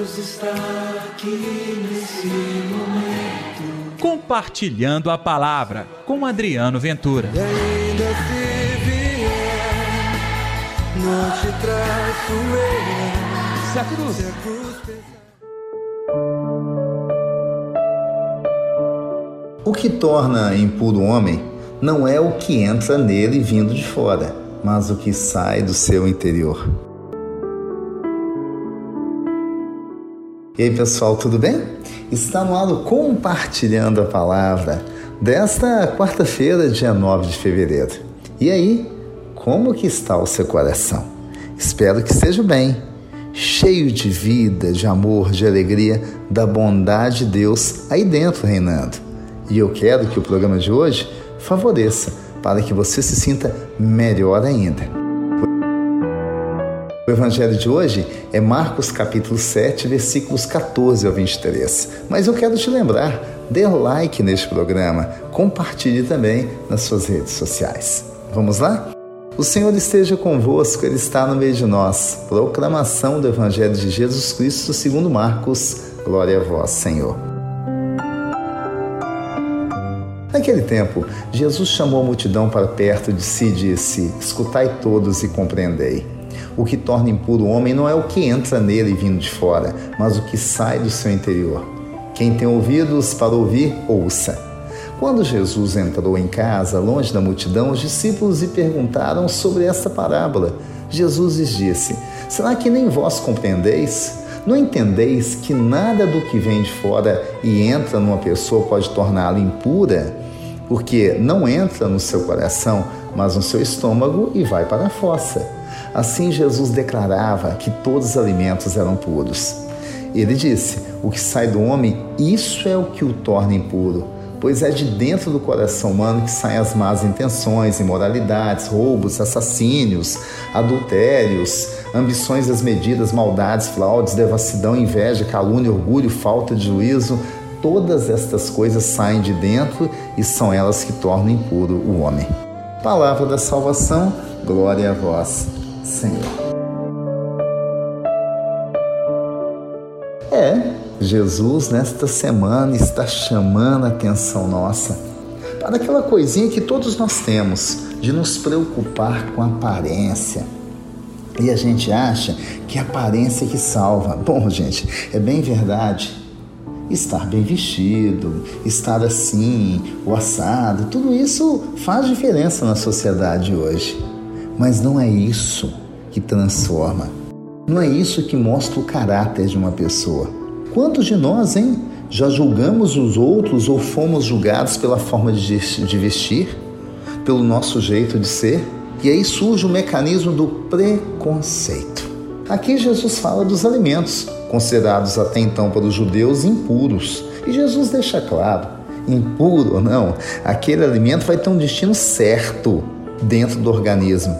Deus está aqui nesse momento. Compartilhando a palavra com Adriano Ventura. E ainda se vier, não te traço eu. Se a cruz. Se a cruz. O que torna impuro o homem não é o que entra nele vindo de fora, mas o que sai do seu interior. E aí, pessoal, tudo bem? Está no ar compartilhando a palavra desta quarta-feira, dia 9 de fevereiro. E aí, como que está o seu coração? Espero que esteja bem, cheio de vida, de amor, de alegria, da bondade de Deus aí dentro reinando. E eu quero que o programa de hoje favoreça para que você se sinta melhor ainda. O evangelho de hoje é Marcos capítulo 7, versículos 14 ao 23. Mas eu quero te lembrar, dê like neste programa, compartilhe também nas suas redes sociais. Vamos lá? O Senhor esteja convosco, Ele está no meio de nós. Proclamação do Evangelho de Jesus Cristo segundo Marcos. Glória a vós, Senhor. Naquele tempo, Jesus chamou a multidão para perto de si e disse: Escutai todos e compreendei. O que torna impuro o homem não é o que entra nele vindo de fora, mas o que sai do seu interior. Quem tem ouvidos para ouvir, ouça. Quando Jesus entrou em casa, longe da multidão, os discípulos lhe perguntaram sobre esta parábola. Jesus lhes disse: Será que nem vós compreendeis? Não entendeis que nada do que vem de fora e entra numa pessoa pode torná-la impura? Porque não entra no seu coração, mas no seu estômago e vai para a fossa. Assim Jesus declarava que todos os alimentos eram puros. Ele disse: O que sai do homem, isso é o que o torna impuro pois é de dentro do coração humano que saem as más intenções, imoralidades, roubos, assassínios, adultérios, ambições desmedidas, maldades, fraudes, devassidão, inveja, calúnia, orgulho, falta de juízo. Todas estas coisas saem de dentro e são elas que tornam impuro o homem. Palavra da salvação, glória a vós, Senhor. É, Jesus, nesta semana, está chamando a atenção nossa para aquela coisinha que todos nós temos, de nos preocupar com a aparência. E a gente acha que é a aparência que salva. Bom, gente, é bem verdade. Estar bem vestido, estar assim, o assado, tudo isso faz diferença na sociedade hoje. Mas não é isso que transforma. Não é isso que mostra o caráter de uma pessoa. Quantos de nós, hein, já julgamos os outros ou fomos julgados pela forma de vestir, pelo nosso jeito de ser? E aí surge o mecanismo do preconceito. Aqui Jesus fala dos alimentos, considerados até então para os judeus impuros. E Jesus deixa claro: impuro ou não, aquele alimento vai ter um destino certo dentro do organismo,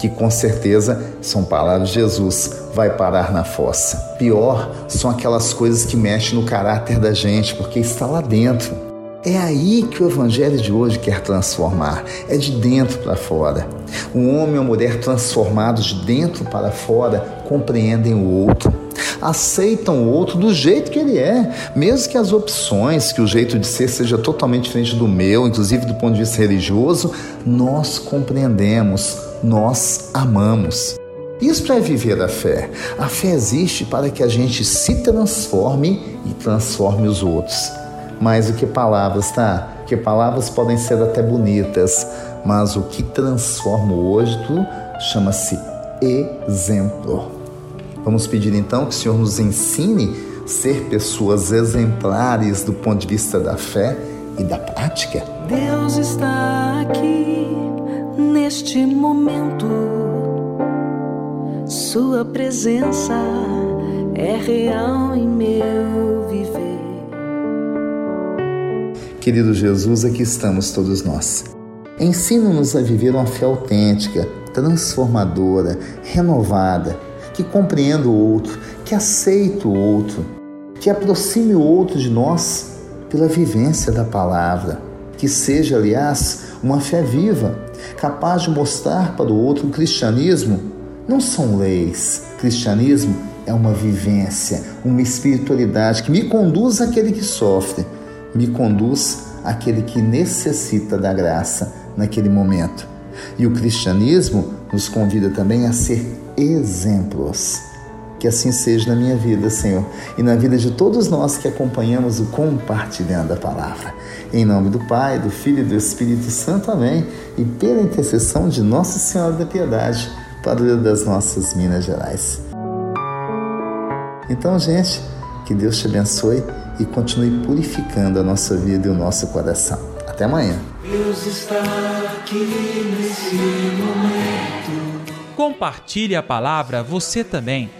que com certeza são palavras de Jesus vai parar na fossa. Pior são aquelas coisas que mexem no caráter da gente, porque está lá dentro. É aí que o evangelho de hoje quer transformar, é de dentro para fora. Um homem ou mulher transformados de dentro para fora compreendem o outro, aceitam o outro do jeito que ele é, mesmo que as opções, que o jeito de ser seja totalmente diferente do meu, inclusive do ponto de vista religioso, nós compreendemos, nós amamos. Isso é viver a fé. A fé existe para que a gente se transforme e transforme os outros. Mais do que palavras, tá? Porque palavras podem ser até bonitas, mas o que transforma o hoje chama-se exemplo. Vamos pedir então que o Senhor nos ensine a ser pessoas exemplares do ponto de vista da fé e da prática. Deus está aqui neste momento sua presença é real em meu viver. Querido Jesus, aqui estamos todos nós. Ensina-nos a viver uma fé autêntica, transformadora, renovada, que compreenda o outro, que aceite o outro, que aproxime o outro de nós pela vivência da palavra. Que seja, aliás, uma fé viva, capaz de mostrar para o outro o cristianismo não são leis. Cristianismo é uma vivência, uma espiritualidade que me conduz àquele que sofre, me conduz àquele que necessita da graça naquele momento. E o cristianismo nos convida também a ser exemplos. Que assim seja na minha vida, Senhor, e na vida de todos nós que acompanhamos o compartilhando da palavra. Em nome do Pai, do Filho e do Espírito Santo, amém. E pela intercessão de Nossa Senhora da Piedade, padroeira das nossas Minas Gerais. Então, gente, que Deus te abençoe e continue purificando a nossa vida e o nosso coração. Até amanhã. Deus está aqui nesse momento. Compartilhe a palavra você também.